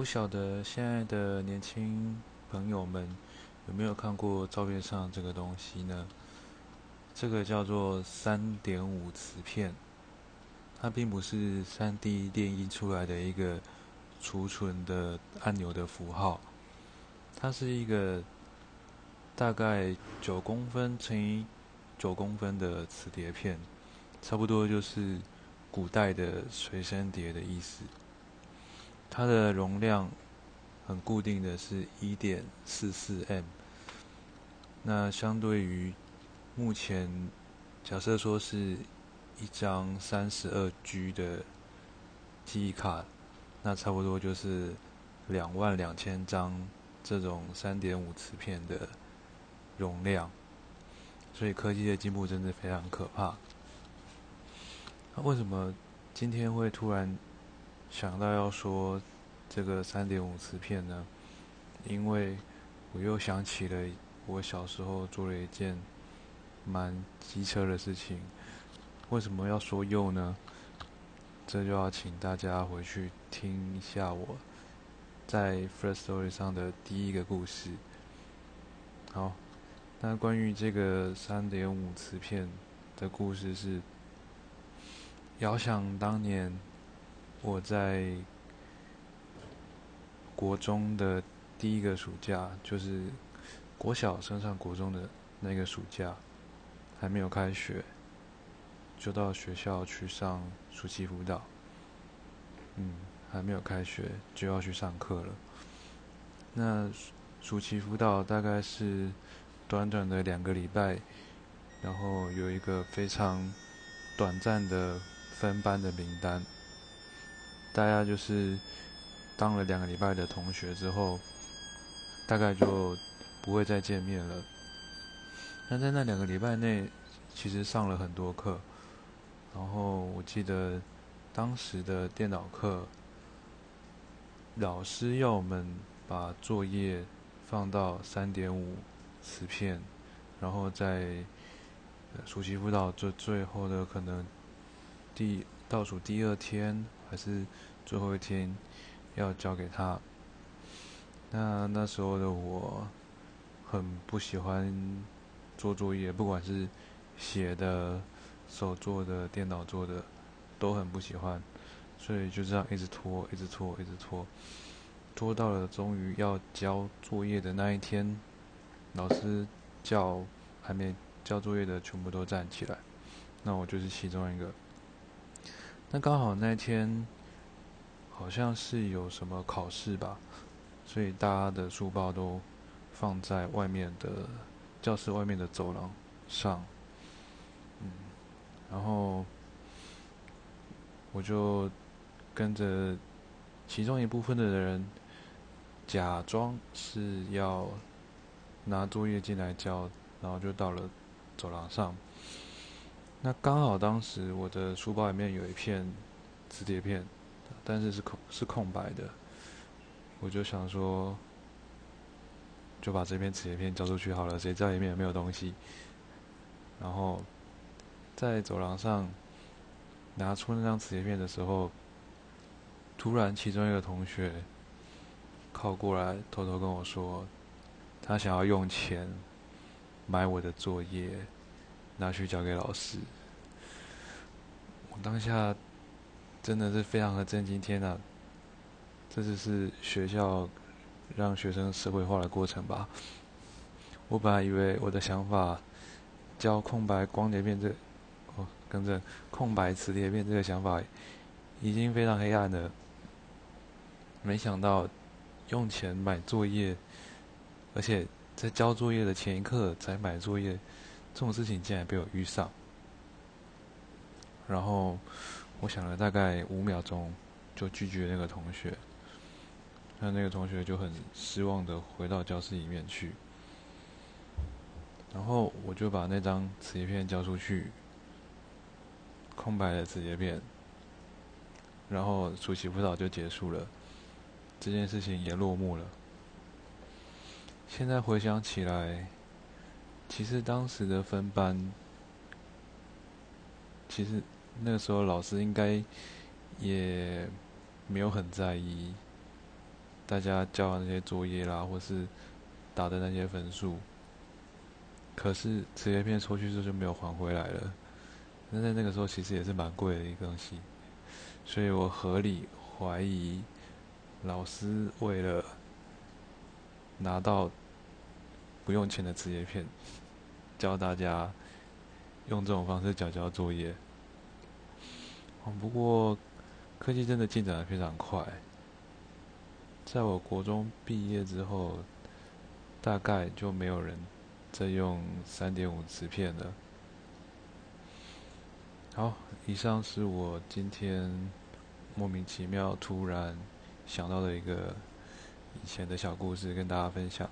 不晓得现在的年轻朋友们有没有看过照片上这个东西呢？这个叫做三点五磁片，它并不是三 D 电印出来的一个储存的按钮的符号，它是一个大概九公分乘以九公分的磁碟片，差不多就是古代的随身碟的意思。它的容量很固定的是一点四四 M，那相对于目前假设说是一张三十二 G 的记忆卡，那差不多就是两万两千张这种三点五磁片的容量，所以科技的进步真的非常可怕。那为什么今天会突然？想到要说这个三点五磁片呢，因为我又想起了我小时候做了一件蛮机车的事情。为什么要说又呢？这就要请大家回去听一下我在 First Story 上的第一个故事。好，那关于这个三点五磁片的故事是：遥想当年。我在国中的第一个暑假，就是国小升上国中的那个暑假，还没有开学，就到学校去上暑期辅导。嗯，还没有开学就要去上课了。那暑期辅导大概是短短的两个礼拜，然后有一个非常短暂的分班的名单。大家就是当了两个礼拜的同学之后，大概就不会再见面了。但在那两个礼拜内，其实上了很多课。然后我记得当时的电脑课，老师要我们把作业放到三点五磁片，然后在暑期辅导最最后的可能第倒数第二天。还是最后一天要交给他。那那时候的我很不喜欢做作业，不管是写的、手做的、电脑做的，都很不喜欢。所以就这样一直拖，一直拖，一直拖，拖到了终于要交作业的那一天，老师叫还没交作业的全部都站起来，那我就是其中一个。那刚好那天好像是有什么考试吧，所以大家的书包都放在外面的教室外面的走廊上，嗯，然后我就跟着其中一部分的人假装是要拿作业进来交，然后就到了走廊上。那刚好当时我的书包里面有一片磁碟片，但是是空是空白的，我就想说，就把这片磁碟片交出去好了，谁知道里面有没有东西？然后在走廊上拿出那张磁碟片的时候，突然其中一个同学靠过来，偷偷跟我说，他想要用钱买我的作业。拿去交给老师，我当下真的是非常的震惊！天哪，这就是学校让学生社会化的过程吧？我本来以为我的想法教空白光碟片这，哦，跟着空白磁碟片这个想法已经非常黑暗了，没想到用钱买作业，而且在交作业的前一刻才买作业。这种事情竟然被我遇上，然后我想了大概五秒钟，就拒绝那个同学。那那个同学就很失望的回到教室里面去。然后我就把那张磁碟片交出去，空白的磁碟片。然后暑期辅导就结束了，这件事情也落幕了。现在回想起来。其实当时的分班，其实那个时候老师应该也没有很在意，大家交的那些作业啦，或是打的那些分数。可是磁碟片出去之后就没有还回来了。那在那个时候其实也是蛮贵的一个东西，所以我合理怀疑老师为了拿到不用钱的磁碟片，教大家用这种方式交交作业。哦，不过科技真的进展的非常快。在我国中毕业之后，大概就没有人再用三点五磁片了。好，以上是我今天莫名其妙突然想到的一个以前的小故事，跟大家分享。